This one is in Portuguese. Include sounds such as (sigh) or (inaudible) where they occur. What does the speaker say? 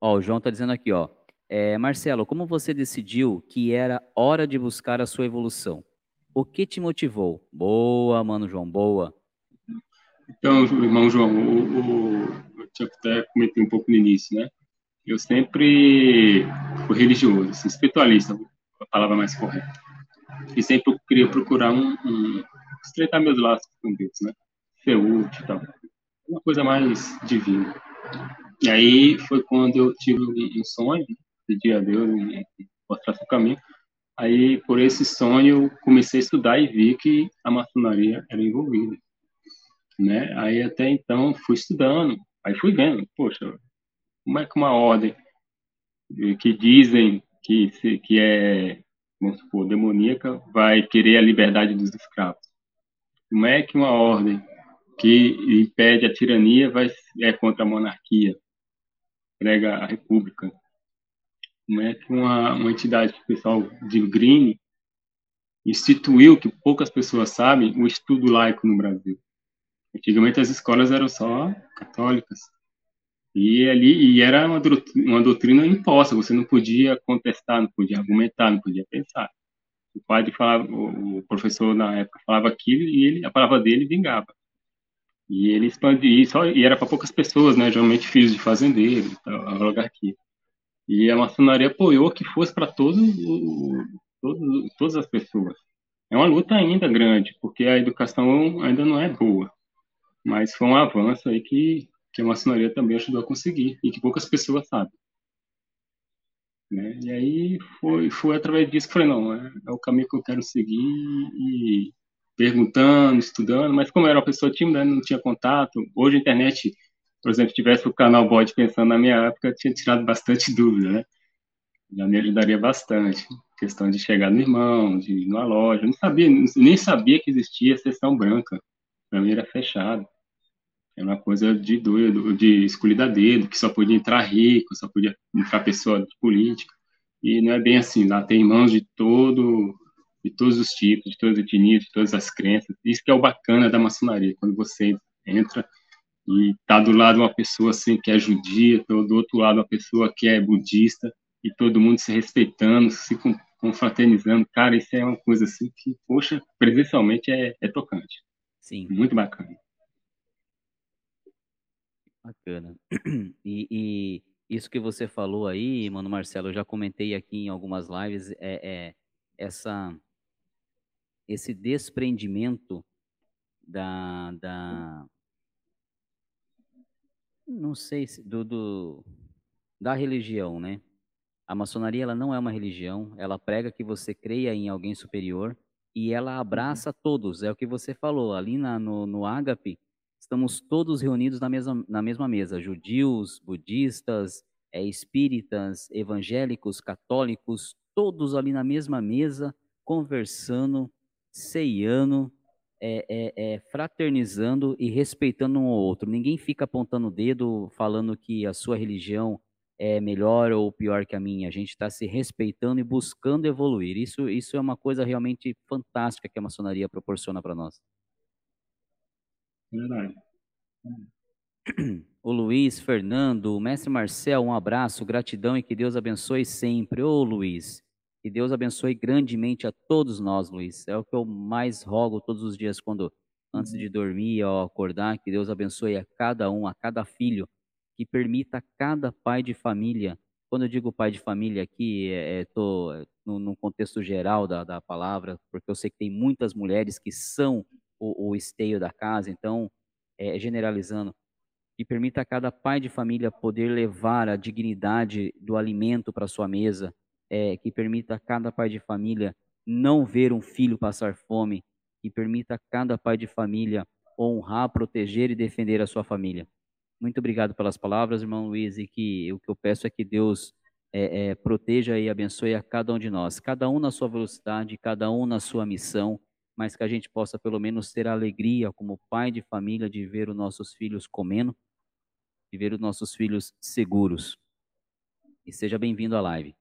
Ó, o João está dizendo aqui, ó. É, Marcelo, como você decidiu que era hora de buscar a sua evolução? O que te motivou? Boa, mano, João, boa. Então, irmão João, o, o, eu tinha até comentei um pouco no início, né? Eu sempre fui religioso, assim, espiritualista, a palavra mais correta. E sempre queria procurar um, um estreitar meus laços com Deus, né? Útil e tal. Uma coisa mais divina. E aí foi quando eu tive um sonho, pedi a Deus mostrar o caminho. Aí, por esse sonho, comecei a estudar e vi que a maçonaria era envolvida. Né? Aí, até então, fui estudando. Aí fui vendo, poxa, como é que uma ordem que dizem que, que é, vamos supor, demoníaca, vai querer a liberdade dos escravos? Como é que uma ordem que impede a tirania vai, é contra a monarquia, prega a república? Como é que uma, uma entidade que o pessoal de Green instituiu, que poucas pessoas sabem, o estudo laico no Brasil? Antigamente as escolas eram só católicas. E ali e era uma, uma doutrina imposta, você não podia contestar, não podia argumentar, não podia pensar. O padre falava, o professor na época falava aquilo e ele, a palavra dele vingava. E ele expandia, só, e era para poucas pessoas, né, geralmente filhos de fazendeiros, a oligarquia. E a maçonaria apoiou que fosse para todos, todos, todas as pessoas. É uma luta ainda grande, porque a educação ainda não é boa. Mas foi um avanço aí que, que a maçonaria também ajudou a conseguir, e que poucas pessoas sabem. Né? E aí foi, foi através disso que falei, não, é, é, o caminho que eu quero seguir e perguntando, estudando, mas como eu era uma pessoa tímida, não tinha contato. Hoje a internet, por exemplo, tivesse o canal Bode pensando na minha época, eu tinha tirado bastante (laughs) dúvida, né? Já me ajudaria bastante. Questão de chegar no irmão, de ir numa loja. Eu não sabia, nem sabia que existia sessão branca. Para mim era fechado. É uma coisa de doido, de escolhida a dedo, que só podia entrar rico, só podia entrar pessoa de política. E não é bem assim, lá tem irmãos de todo, de todos os tipos, de todas as etnias, de todas as crenças. Isso que é o bacana da maçonaria, quando você entra e tá do lado uma pessoa assim que é judia, do outro lado uma pessoa que é budista, e todo mundo se respeitando, se confraternizando. Cara, isso é uma coisa assim que, poxa, presencialmente é, é tocante. Sim. Muito bacana. Bacana. (clears throat) E, e, isso que você falou aí, mano Marcelo, eu já comentei aqui em algumas lives, é, é essa esse desprendimento da, da não sei se do, do da religião, né? A maçonaria ela não é uma religião, ela prega que você creia em alguém superior e ela abraça todos, é o que você falou, ali na, no, no Ágape, estamos todos reunidos na mesma, na mesma mesa, judeus, budistas, é, espíritas, evangélicos, católicos, todos ali na mesma mesa, conversando, ceiando, é, é, é, fraternizando e respeitando um ao outro. Ninguém fica apontando o dedo, falando que a sua religião é melhor ou pior que a minha. A gente está se respeitando e buscando evoluir. Isso, isso é uma coisa realmente fantástica que a maçonaria proporciona para nós. Verdade. O Luiz, Fernando, o mestre Marcel, um abraço, gratidão e que Deus abençoe sempre. Ô Luiz, que Deus abençoe grandemente a todos nós, Luiz. É o que eu mais rogo todos os dias quando antes de dormir ou acordar, que Deus abençoe a cada um, a cada filho que permita a cada pai de família, quando eu digo pai de família aqui, estou é, é no, no, contexto geral da, da palavra, porque eu sei que tem muitas mulheres que são o, o esteio da casa, então, é, generalizando, que permita a cada pai de família poder levar a dignidade do alimento para sua mesa, é, que permita a cada pai de família não ver um filho passar fome, que permita a cada pai de família honrar, proteger e defender a sua família. Muito obrigado pelas palavras, irmão Luiz, e que o que eu peço é que Deus é, é, proteja e abençoe a cada um de nós, cada um na sua velocidade, cada um na sua missão, mas que a gente possa pelo menos ter a alegria como pai de família de ver os nossos filhos comendo, de ver os nossos filhos seguros. E seja bem-vindo à live.